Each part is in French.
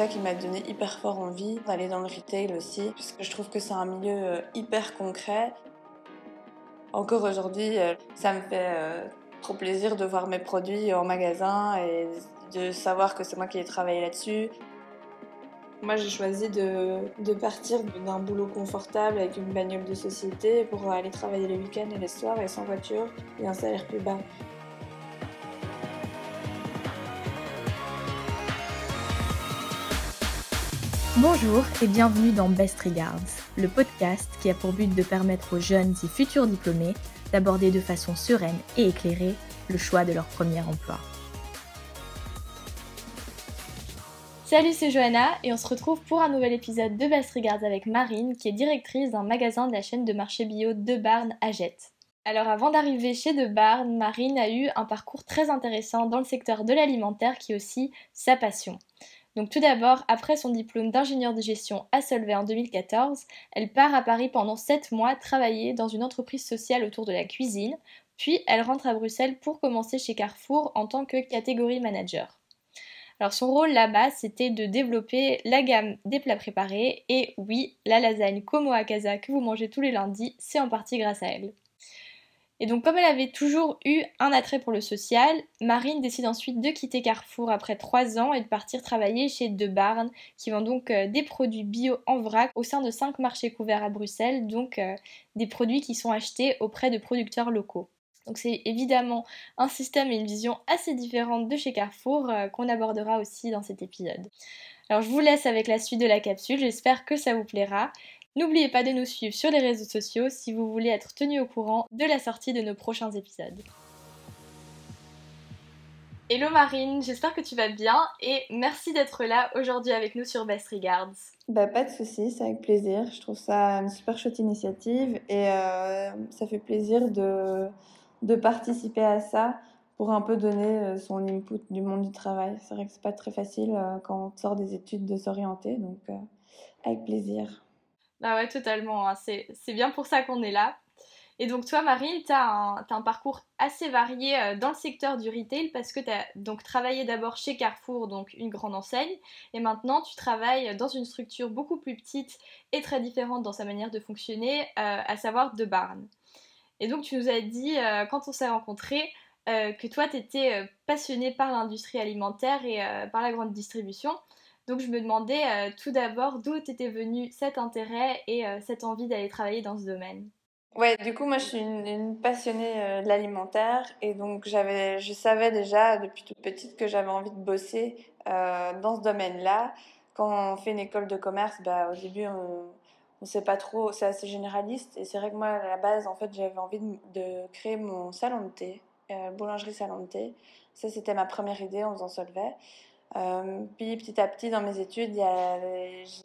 ça qui m'a donné hyper fort envie d'aller dans le retail aussi, puisque je trouve que c'est un milieu euh, hyper concret. Encore aujourd'hui, euh, ça me fait euh, trop plaisir de voir mes produits en magasin et de savoir que c'est moi qui ai travaillé là-dessus. Moi, j'ai choisi de, de partir d'un boulot confortable avec une bagnole de société pour aller travailler les week-ends et les soirs et sans voiture et un salaire plus bas. Bonjour et bienvenue dans Best Regards, le podcast qui a pour but de permettre aux jeunes et futurs diplômés d'aborder de façon sereine et éclairée le choix de leur premier emploi. Salut, c'est Johanna et on se retrouve pour un nouvel épisode de Best Regards avec Marine qui est directrice d'un magasin de la chaîne de marché bio De Barn à Jette. Alors avant d'arriver chez De Barn, Marine a eu un parcours très intéressant dans le secteur de l'alimentaire qui est aussi sa passion. Donc tout d'abord, après son diplôme d'ingénieur de gestion à Solvay en 2014, elle part à Paris pendant 7 mois travailler dans une entreprise sociale autour de la cuisine, puis elle rentre à Bruxelles pour commencer chez Carrefour en tant que catégorie manager. Alors son rôle là-bas, c'était de développer la gamme des plats préparés et oui, la lasagne Como Casa que vous mangez tous les lundis, c'est en partie grâce à elle. Et donc comme elle avait toujours eu un attrait pour le social, Marine décide ensuite de quitter Carrefour après 3 ans et de partir travailler chez De Barn, qui vend donc euh, des produits bio en vrac au sein de 5 marchés couverts à Bruxelles, donc euh, des produits qui sont achetés auprès de producteurs locaux. Donc c'est évidemment un système et une vision assez différente de chez Carrefour euh, qu'on abordera aussi dans cet épisode. Alors je vous laisse avec la suite de la capsule, j'espère que ça vous plaira. N'oubliez pas de nous suivre sur les réseaux sociaux si vous voulez être tenu au courant de la sortie de nos prochains épisodes. Hello Marine, j'espère que tu vas bien et merci d'être là aujourd'hui avec nous sur Best Regards. Bah, pas de soucis, c'est avec plaisir. Je trouve ça une super chouette initiative et euh, ça fait plaisir de, de participer à ça pour un peu donner euh, son input du monde du travail. C'est vrai que c'est pas très facile euh, quand on sort des études de s'orienter, donc avec plaisir. Ah ouais, totalement. Hein. C'est bien pour ça qu'on est là. Et donc toi, Marie, tu as, un parcours assez varié euh, dans le secteur du retail parce que tu as donc travaillé d'abord chez Carrefour, donc une grande enseigne, et maintenant tu travailles dans une structure beaucoup plus petite et très différente dans sa manière de fonctionner, euh, à savoir De Barn. Et donc tu nous as dit, euh, quand on s'est rencontrés, que toi, tu étais passionné par l'industrie alimentaire et par la grande distribution. Donc je me demandais euh, tout d'abord d'où était venu cet intérêt et euh, cette envie d'aller travailler dans ce domaine? Ouais, du coup, moi, je suis une, passionnée euh, de l'alimentaire et donc j'avais, je savais déjà depuis toute petite que j'avais envie de bosser dans ce domaine-là. Quand on fait une école de commerce, bah, au début, on ne sait pas trop, c'est assez généraliste et c'est vrai que moi, à la base, en fait, j'avais envie de, créer mon salon de thé, boulangerie salon de thé. Ça, c'était ma première idée en faisant Solvay. Euh, puis petit à petit dans mes études,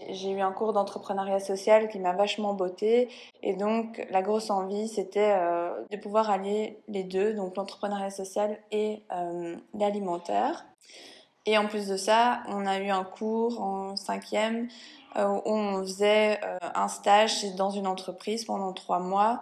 j'ai eu un cours d'entrepreneuriat social qui m'a vachement botté et donc la grosse envie c'était euh, de pouvoir allier les deux, donc l'entrepreneuriat social et euh, l'alimentaire. Et en plus de ça, on a eu un cours en cinquième où on faisait un stage dans une entreprise pendant trois mois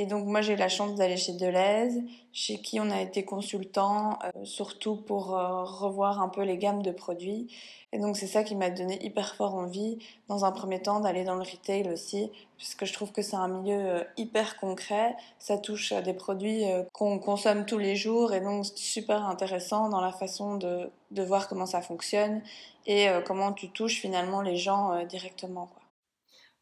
et donc moi j'ai eu la chance d'aller chez Deleuze, chez qui on a été consultant, euh, surtout pour euh, revoir un peu les gammes de produits. Et donc c'est ça qui m'a donné hyper fort envie, dans un premier temps, d'aller dans le retail aussi, puisque je trouve que c'est un milieu euh, hyper concret. Ça touche à des produits qu'on consomme tous les jours, et donc super intéressant dans la façon de, de voir comment ça fonctionne et comment tu touches finalement les gens directement.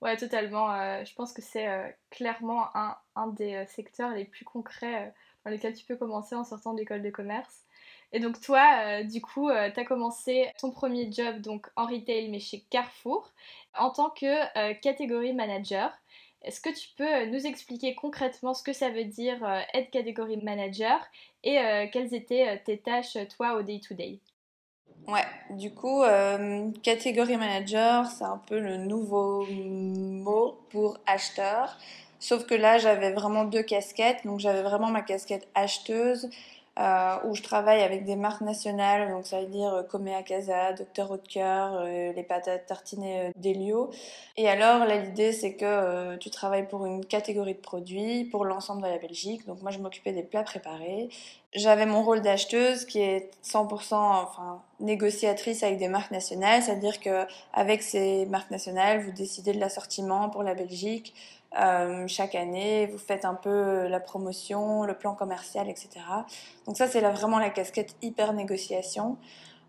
Ouais, totalement. Euh, je pense que c'est euh, clairement un, des euh, secteurs les plus concrets dans lesquels tu peux commencer en sortant de l'école de commerce. Et donc toi, du coup, tu as commencé ton premier job donc en retail mais chez Carrefour en tant que catégorie manager. Est-ce que tu peux nous expliquer concrètement ce que ça veut dire être catégorie manager et quelles étaient tes tâches toi au day-to-day day? Ouais, du coup, euh, catégorie manager, c'est un peu le nouveau mot pour acheteur. Sauf que là, j'avais vraiment deux casquettes. Donc, j'avais vraiment ma casquette acheteuse où je travaille avec des marques nationales, donc ça veut dire Comea Casa, Docteur Haute-Cœur, les patates tartinées d'Elio. Et alors, là, l'idée, c'est que tu travailles pour une catégorie de produits, pour l'ensemble de la Belgique. Donc moi, je m'occupais des plats préparés. J'avais mon rôle d'acheteuse qui est 100% enfin, négociatrice avec des marques nationales, c'est-à-dire que avec ces marques nationales, vous décidez de l'assortiment pour la Belgique euh, chaque année, vous faites un peu la promotion, le plan commercial, etc. Donc ça, c'est vraiment la casquette hyper négociation.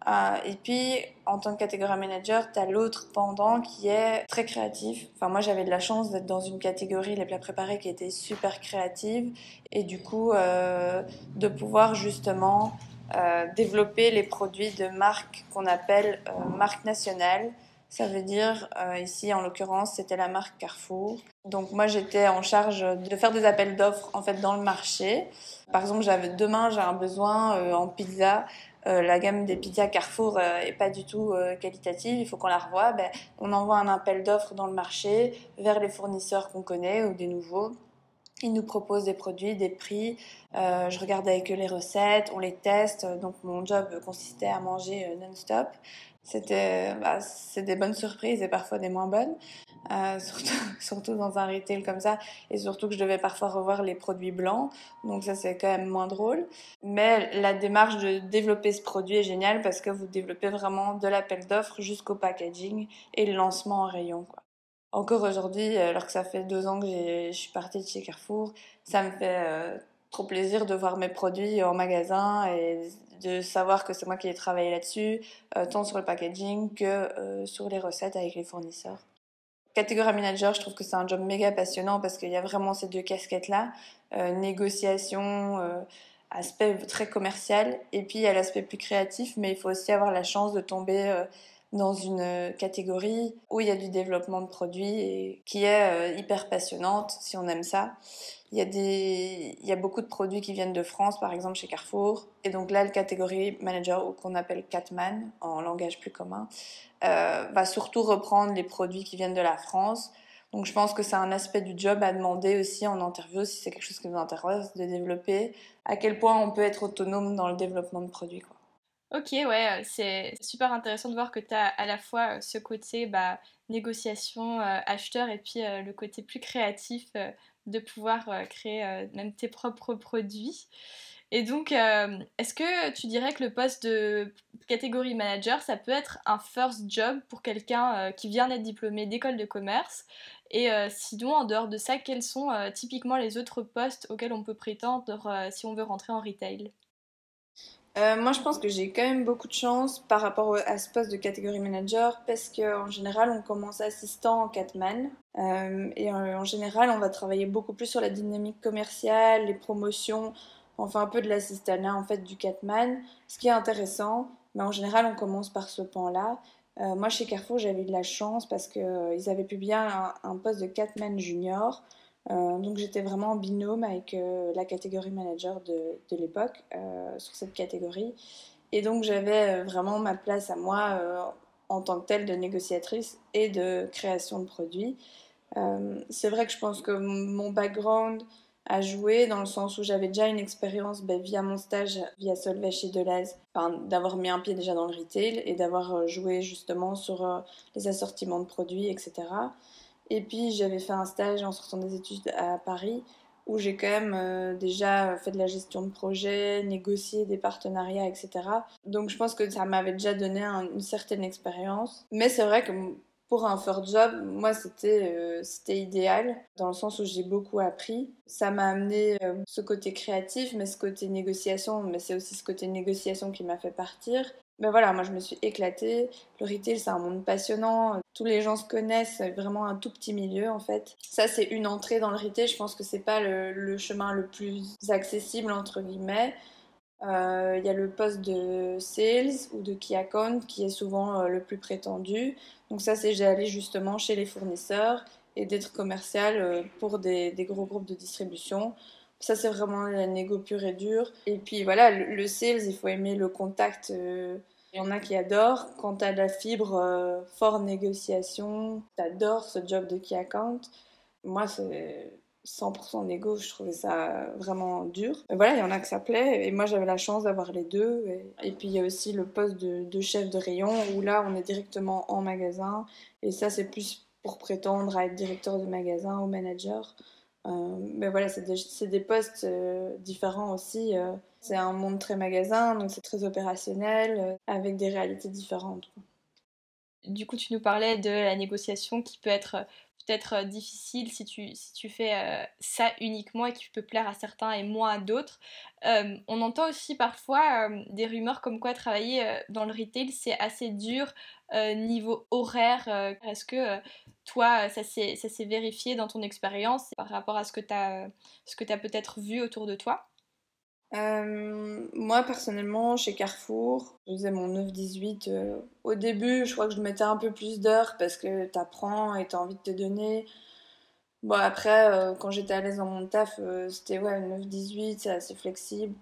Euh, et puis, en tant que catégorie manager, tu as l'autre pendant qui est très créatif. Enfin, moi, j'avais de la chance d'être dans une catégorie, les plats préparés, qui était super créative. Et du coup, euh, de pouvoir justement euh, développer les produits de marques qu'on appelle euh, marques nationales. Ça veut dire, euh, ici en l'occurrence, c'était la marque Carrefour. Donc moi j'étais en charge de faire des appels d'offres en fait dans le marché. Par exemple, j'avais demain j'ai un besoin en pizza euh, la gamme des pizzas Carrefour euh, est pas du tout euh, qualitative, il faut qu'on la revoie, ben, on envoie un appel d'offres dans le marché vers les fournisseurs qu'on connaît ou des nouveaux. Ils nous proposent des produits, des prix. je regarde avec eux les recettes, on les teste. Donc mon job consistait à manger non-stop. C'était, bah, c'est des bonnes surprises et parfois des moins bonnes. Euh, surtout, dans un retail comme ça, et surtout que je devais parfois revoir les produits blancs, donc ça c'est quand même moins drôle. Mais la démarche de développer ce produit est géniale parce que vous développez vraiment de l'appel d'offres jusqu'au packaging et le lancement en rayon. Quoi. Encore aujourd'hui, alors que ça fait deux ans que je suis partie de chez Carrefour, ça me fait euh, trop plaisir de voir mes produits en magasin et de savoir que c'est moi qui ai travaillé là-dessus, euh, tant sur le packaging que sur les recettes avec les fournisseurs. Catégorie manager, je trouve que c'est un job méga passionnant parce qu'il y a vraiment ces deux casquettes-là, euh, négociation, euh, aspect très commercial, et puis il y a l'aspect plus créatif, mais il faut aussi avoir la chance de tomber euh, dans une catégorie où il y a du développement de produits et qui est hyper passionnante si on aime ça. Il y, a des, il y a beaucoup de produits qui viennent de France, par exemple chez Carrefour. Et donc là, le catégorie manager, ou qu'on appelle Catman en langage plus commun, euh, va surtout reprendre les produits qui viennent de la France. Donc je pense que c'est un aspect du job à demander aussi en interview, si c'est quelque chose qui vous intéresse, de développer, à quel point on peut être autonome dans le développement de produits. Quoi. Ok, ouais, c'est super intéressant de voir que tu as à la fois ce côté bah, négociation, euh, acheteur, et puis euh, le côté plus créatif de pouvoir euh, créer euh, même tes propres produits. Et donc, euh, est-ce que tu dirais que le poste de catégorie manager, ça peut être un first job pour quelqu'un qui vient d'être diplômé d'école de commerce? Et sinon, en dehors de ça, quels sont typiquement les autres postes auxquels on peut prétendre si on veut rentrer en retail? Euh, moi, je pense que j'ai quand même beaucoup de chance par rapport à ce poste de catégorie manager parce qu'en général, on commence assistant en Catman euh, et en, général, on va travailler beaucoup plus sur la dynamique commerciale, les promotions, enfin un peu de l'assistanat en fait du Catman, ce qui est intéressant. Mais en général, on commence par ce pan-là. Euh, moi, chez Carrefour, j'avais de la chance parce qu'ils avaient publié un, un poste de Catman junior. Euh, donc j'étais vraiment en binôme avec euh, la catégorie manager de, l'époque euh, sur cette catégorie. Et donc j'avais vraiment ma place à moi en tant que telle de négociatrice et de création de produits. c'est vrai que je pense que mon background a joué dans le sens où j'avais déjà une expérience ben, via mon stage via Solvay chez Deleuze, enfin, d'avoir mis un pied déjà dans le retail et d'avoir joué justement sur les assortiments de produits, etc. Et puis j'avais fait un stage en sortant des études à Paris où j'ai quand même euh, déjà fait de la gestion de projet, négocié des partenariats, etc. Donc je pense que ça m'avait déjà donné une certaine expérience. Mais c'est vrai que pour un first job, moi c'était euh, c'était idéal dans le sens où j'ai beaucoup appris. Ça m'a amené euh, ce côté créatif, mais ce côté négociation, mais c'est aussi ce côté négociation qui m'a fait partir. Mais voilà, moi je me suis éclatée. Le retail, c'est un monde passionnant. Tous les gens se connaissent, vraiment un tout petit milieu en fait. Ça, c'est une entrée dans le retail. Je pense que c'est pas le, chemin le plus accessible entre guillemets. Euh, il y a le poste de sales ou de key account qui est souvent euh, le plus prétendu. Donc ça, c'est d'aller justement chez les fournisseurs et d'être commercial euh, pour des, gros groupes de distribution. Ça, c'est vraiment la négo pure et dure. Et puis voilà, le, sales, il faut aimer le contact. Euh, il y en a qui adorent. Quand tu as la fibre euh, fort négociation, tu adores ce job de key account. Moi, c'est 100% négo, je trouvais ça vraiment dur. Mais voilà, il y en a que ça plaît, et moi j'avais la chance d'avoir les deux. Et, puis il y a aussi le poste de, chef de rayon, où là on est directement en magasin, et ça c'est plus pour prétendre à être directeur de magasin ou manager. Euh, mais voilà, c'est des, postes euh, différents aussi. Euh. c'est un monde très magasin, donc c'est très opérationnel, avec des réalités différentes. Du coup, tu nous parlais de la négociation qui peut être peut-être euh, difficile si tu, si tu fais euh, ça uniquement et qui peut plaire à certains et moins à d'autres. Euh, on entend aussi parfois des rumeurs comme quoi travailler dans le retail c'est assez dur niveau horaire. Est-ce que toi ça s'est vérifié dans ton expérience par rapport à ce que tu as peut-être vu autour de toi? Euh, moi, personnellement, chez Carrefour, je faisais mon 9-18. Euh, au début, je crois que je mettais un peu plus d'heures parce que t'apprends et t'as envie de te donner. Bon, après, euh, quand j'étais à l'aise dans mon taf, c'était ouais, 9-18, c'est assez flexible.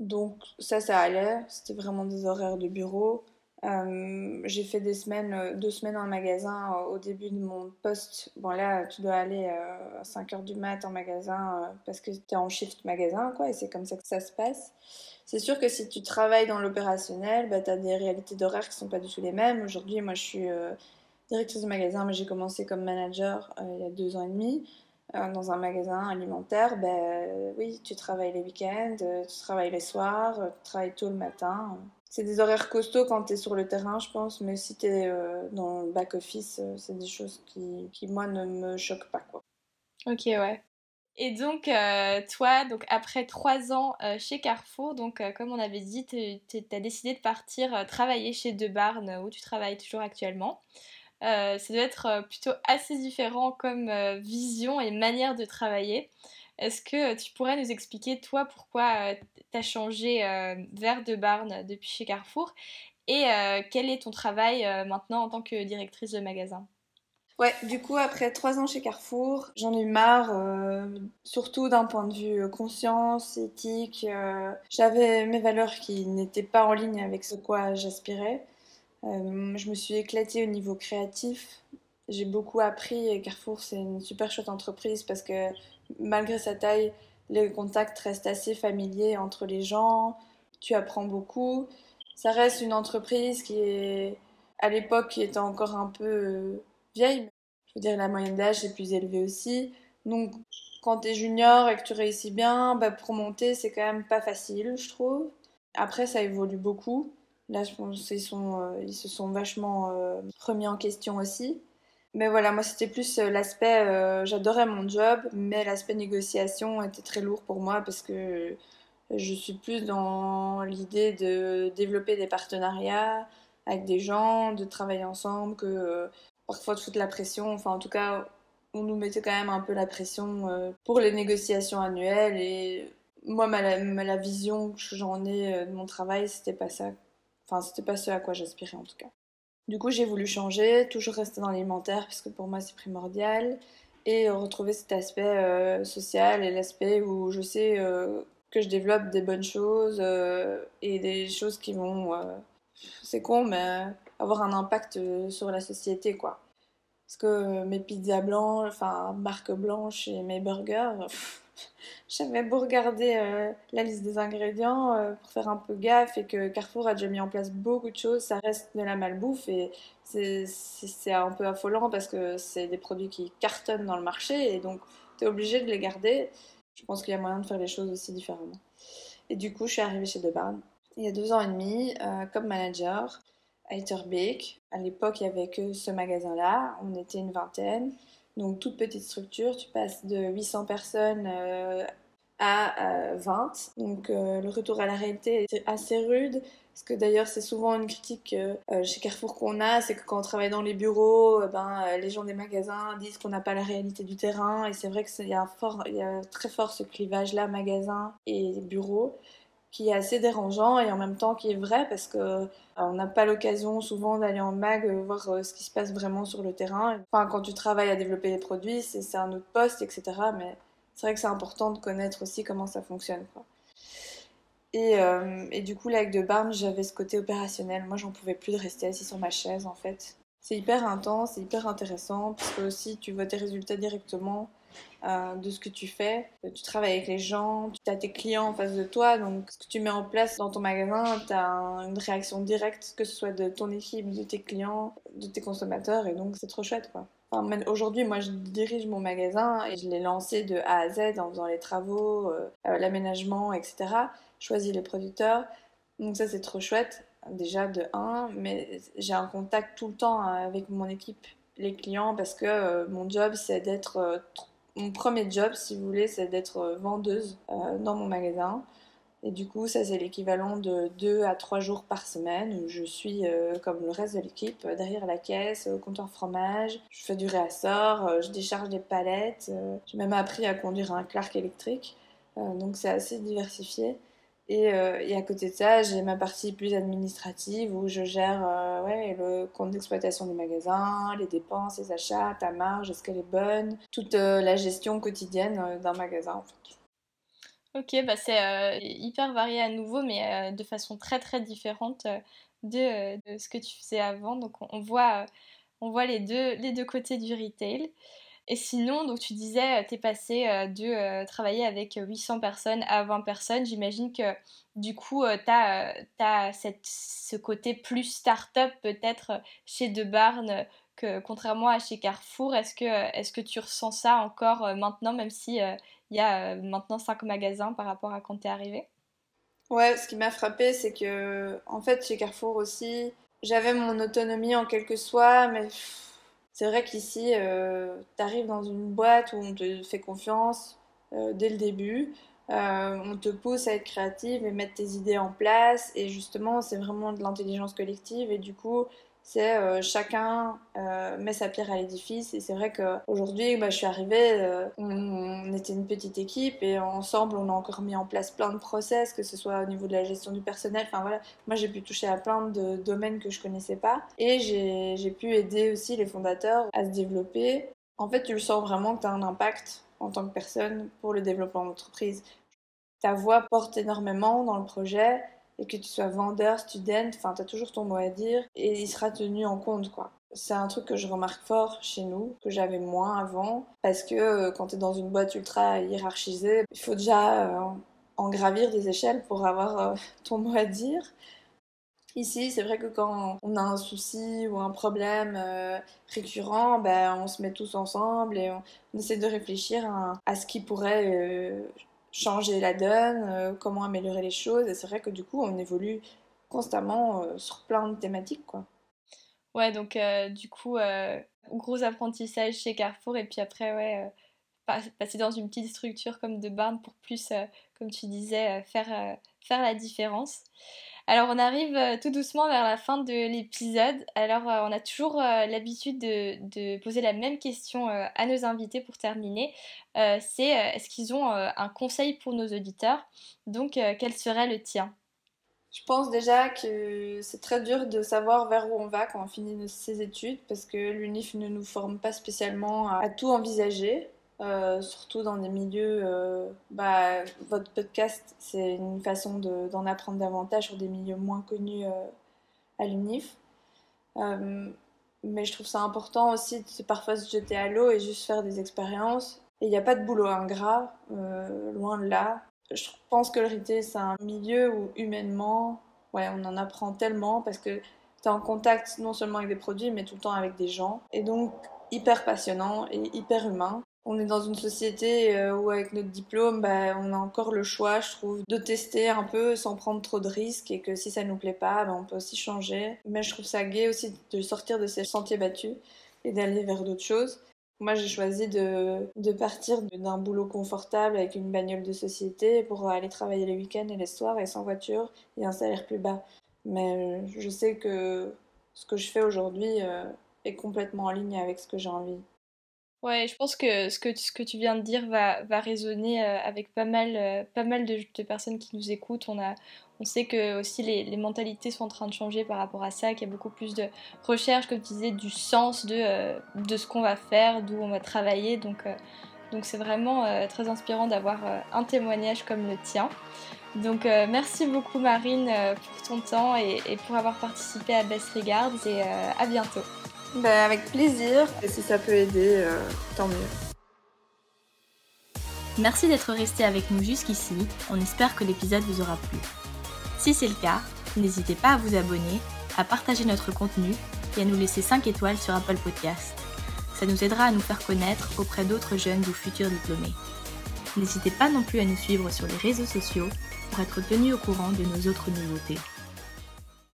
Donc, ça, ça allait. C'était vraiment des horaires de bureau. Euh, j'ai fait des semaines, euh, deux semaines en magasin euh, au début de mon poste. Bon là, tu dois aller à 5h du mat en magasin parce que tu es en shift magasin, quoi, et c'est comme ça que ça se passe. C'est sûr que si tu travailles dans l'opérationnel, bah, tu as des réalités d'horaire qui sont pas du tout les mêmes. Aujourd'hui, moi, je suis directrice de magasin, mais j'ai commencé comme manager il y a deux ans et demi dans un magasin alimentaire. Ben, oui, tu travailles les week-ends, tu travailles les soirs, tu travailles tôt le matin c'est des horaires costauds quand tu es sur le terrain, je pense, mais si tu es euh, dans le back-office, euh, c'est des choses qui, qui, moi, ne me choquent pas. Quoi. Ok, ouais. Et donc, euh, toi, donc après trois ans chez Carrefour, donc comme on avait dit, tu as décidé de partir travailler chez De Barnes, où tu travailles toujours actuellement. ça doit être plutôt assez différent comme vision et manière de travailler. Est-ce que tu pourrais nous expliquer, toi, pourquoi tu as changé euh, vers De Barne depuis chez Carrefour? Et euh, quel est ton travail euh, maintenant en tant que directrice de magasin? Ouais, du coup, après trois ans chez Carrefour, j'en ai eu marre, surtout d'un point de vue conscience, éthique. J'avais mes valeurs qui n'étaient pas en ligne avec ce quoi j'aspirais. je me suis éclatée au niveau créatif. J'ai beaucoup appris Carrefour, c'est une super chouette entreprise parce que malgré sa taille, les contacts restent assez familiers entre les gens, tu apprends beaucoup. Ça reste une entreprise qui est, à l'époque, qui était encore un peu euh, vieille. Je veux dire, la moyenne d'âge est plus élevée aussi. Donc, quand tu es junior et que tu réussis bien, bah, pour monter, c'est quand même pas facile, je trouve. Après, ça évolue beaucoup. Là, euh, ils se sont vachement euh, remis en question aussi. Mais voilà, moi c'était plus euh, l'aspect, euh, j'adorais mon job, mais l'aspect négociation était très lourd pour moi parce que je suis plus dans l'idée de développer des partenariats avec des gens, de travailler ensemble, que euh, parfois de foutre la pression. Enfin, en tout cas, on nous mettait quand même un peu la pression pour les négociations annuelles. Et moi, ma, la vision que j'en ai de mon travail, c'était pas ça. Enfin, c'était pas ce à quoi j'aspirais en tout cas. Du coup, j'ai voulu changer, toujours rester dans l'alimentaire, puisque pour moi c'est primordial, et retrouver cet aspect euh, social et l'aspect où je sais euh, que je développe des bonnes choses euh, et des choses qui vont, c'est con, mais avoir un impact sur la société, quoi. Parce que mes pizzas blanches, enfin marque blanche et mes burgers, j'avais beau regarder euh, la liste des ingrédients euh, pour faire un peu gaffe et que Carrefour a déjà mis en place beaucoup de choses, ça reste de la malbouffe et c'est un peu affolant parce que c'est des produits qui cartonnent dans le marché et donc tu es obligé de les garder. Je pense qu'il y a moyen de faire les choses aussi différemment. Et du coup, je suis arrivée chez De il y a deux ans et demi euh, comme manager à Etterbeek. À l'époque, il n'y avait que ce magasin-là, on était une vingtaine. Donc toute petite structure, tu passes de 800 personnes euh, à 20. Euh, Donc euh, le retour à la réalité est assez rude. Parce que d'ailleurs c'est souvent une critique chez Carrefour qu'on a, c'est que quand on travaille dans les bureaux, ben, les gens des magasins disent qu'on n'a pas la réalité du terrain. Et c'est vrai qu'il y, a y a très fort ce clivage-là, magasin et bureau qui est assez dérangeant et en même temps qui est vrai parce que euh, on n'a pas l'occasion souvent d'aller en mag euh, voir euh, ce qui se passe vraiment sur le terrain. Enfin, quand tu travailles à développer les produits, c'est un autre poste, etc. Mais c'est vrai que c'est important de connaître aussi comment ça fonctionne. Et, et, du coup, là, avec De Barnes, j'avais ce côté opérationnel. Moi, j'en pouvais plus de rester assis sur ma chaise, en fait. C'est hyper intense, c'est hyper intéressant, parce que aussi, tu vois tes résultats directement. Euh, de ce que tu fais. Tu travailles avec les gens, tu as tes clients en face de toi, donc ce que tu mets en place dans ton magasin, tu as une réaction directe, que ce soit de ton équipe, de tes clients, de tes consommateurs, et donc c'est trop chouette quoi. Aujourd'hui, moi, je dirige mon magasin et je l'ai lancé de A à Z en faisant les travaux, euh, euh, l'aménagement, etc. Choisis les producteurs. Donc ça, c'est trop chouette, déjà de 1, mais j'ai un contact tout le temps avec mon équipe, les clients, parce que mon job, c'est d'être mon premier job, si vous voulez, c'est d'être euh, vendeuse euh, dans mon magasin. Et du coup, ça, c'est l'équivalent de 2 à 3 jours par semaine où je suis, euh, comme le reste de l'équipe, derrière la caisse, au comptoir fromage. Je fais du réassort, je décharge des palettes. J'ai même appris à conduire un Clark électrique. donc, c'est assez diversifié. Euh, et, à côté de ça, j'ai ma partie plus administrative où je gère euh, le compte d'exploitation du magasin, les dépenses, les achats, ta marge, est-ce qu'elle est bonne, toute euh, la gestion quotidienne d'un magasin en fait. Ok, bah c'est hyper varié à nouveau, mais de façon très très différente de, de, ce que tu faisais avant. Donc on, voit, on voit les, deux, les deux côtés du retail. Et sinon, donc tu disais, euh, tu es passé euh, de euh, travailler avec 800 personnes à 20 personnes. J'imagine que du coup, tu as, ce côté plus start-up peut-être chez De Barn que contrairement à chez Carrefour. Est-ce que, est que tu ressens ça encore maintenant, même si il y a maintenant 5 magasins par rapport à quand tu es arrivé Ouais, ce qui m'a frappé, c'est que en fait, chez Carrefour aussi, j'avais mon autonomie en quelque soit, mais c'est vrai qu'ici, euh, tu arrives dans une boîte où on te fait confiance euh, dès le début. Euh, on te pousse à être créative et mettre tes idées en place. Et justement, c'est vraiment de l'intelligence collective. Et du coup, c'est euh, chacun euh, met sa pierre à l'édifice. Et c'est vrai qu'aujourd'hui bah, je suis arrivée euh, on, était une petite équipe et ensemble on a encore mis en place plein de process que ce soit au niveau de la gestion du personnel. Enfin voilà. Moi j'ai pu toucher à plein de domaines que je connaissais pas. Et j'ai pu aider aussi les fondateurs à se développer. En fait tu le sens vraiment que tu as un impact en tant que personne pour le développement de l'entreprise ta voix porte énormément dans le projet et que tu sois vendeur, student, enfin, tu as toujours ton mot à dire et il sera tenu en compte, quoi. C'est un truc que je remarque fort chez nous, que j'avais moins avant, parce que euh, quand tu es dans une boîte ultra hiérarchisée, il faut déjà euh, en gravir des échelles pour avoir euh, ton mot à dire. Ici, c'est vrai que quand on a un souci ou un problème récurrent, ben, on se met tous ensemble et on, essaie de réfléchir à, ce qui pourrait changer la donne, euh, comment améliorer les choses. Et c'est vrai que du coup, on évolue constamment euh, sur plein de thématiques, quoi. Ouais, donc euh, du coup, gros apprentissage chez Carrefour et puis après, ouais, passer dans une petite structure comme de Barn pour plus, comme tu disais, faire, faire la différence. Alors on arrive euh, tout doucement vers la fin de l'épisode. Alors euh, on a toujours euh, l'habitude de, poser la même question à nos invités pour terminer. c'est est-ce qu'ils ont un conseil pour nos auditeurs? Donc quel serait le tien? Je pense déjà que c'est très dur de savoir vers où on va quand on finit ses études parce que l'UNIF ne nous forme pas spécialement à tout envisager. Euh, surtout dans des milieux. Euh, bah, votre podcast, c'est une façon d'en apprendre davantage sur des milieux moins connus euh, à l'UNIF. mais je trouve ça important aussi de parfois se jeter à l'eau et juste faire des expériences. Et il n'y a pas de boulot ingrat, loin de là. Je pense que le retail, c'est un milieu où humainement, ouais, on en apprend tellement parce que tu es en contact non seulement avec des produits, mais tout le temps avec des gens. Et donc, hyper passionnant et hyper humain on est dans une société euh, où avec notre diplôme, bah, on a encore le choix, je trouve, de tester un peu sans prendre trop de risques et que si ça nous plaît pas, bah, on peut aussi changer. Mais je trouve ça gai aussi de sortir de ces sentiers battus et d'aller vers d'autres choses. Moi, j'ai choisi de, de partir d'un boulot confortable avec une bagnole de société pour aller travailler les week-ends et les soirs et sans voiture et un salaire plus bas. Mais euh, je sais que ce que je fais aujourd'hui euh, est complètement en ligne avec ce que j'ai envie. Ouais, je pense que ce que, ce que tu viens de dire va, va résonner euh, avec pas mal, euh, pas mal de, personnes qui nous écoutent. On, a, on sait que aussi les, mentalités sont en train de changer par rapport à ça, qu'il y a beaucoup plus de recherche, comme tu disais, du sens de, euh, de ce qu'on va faire, d'où on va travailler. Donc donc c'est vraiment très inspirant d'avoir un témoignage comme le tien. Donc merci beaucoup Marine pour ton temps et, pour avoir participé à Best Regards et à bientôt. Ben, avec plaisir. Et si ça peut aider, euh, tant mieux. Merci d'être resté avec nous jusqu'ici, on espère que l'épisode vous aura plu. Si c'est le cas, n'hésitez pas à vous abonner, à partager notre contenu et à nous laisser 5 étoiles sur Apple Podcast. Ça nous aidera à nous faire connaître auprès d'autres jeunes ou futurs diplômés. N'hésitez pas non plus à nous suivre sur les réseaux sociaux pour être tenu au courant de nos autres nouveautés.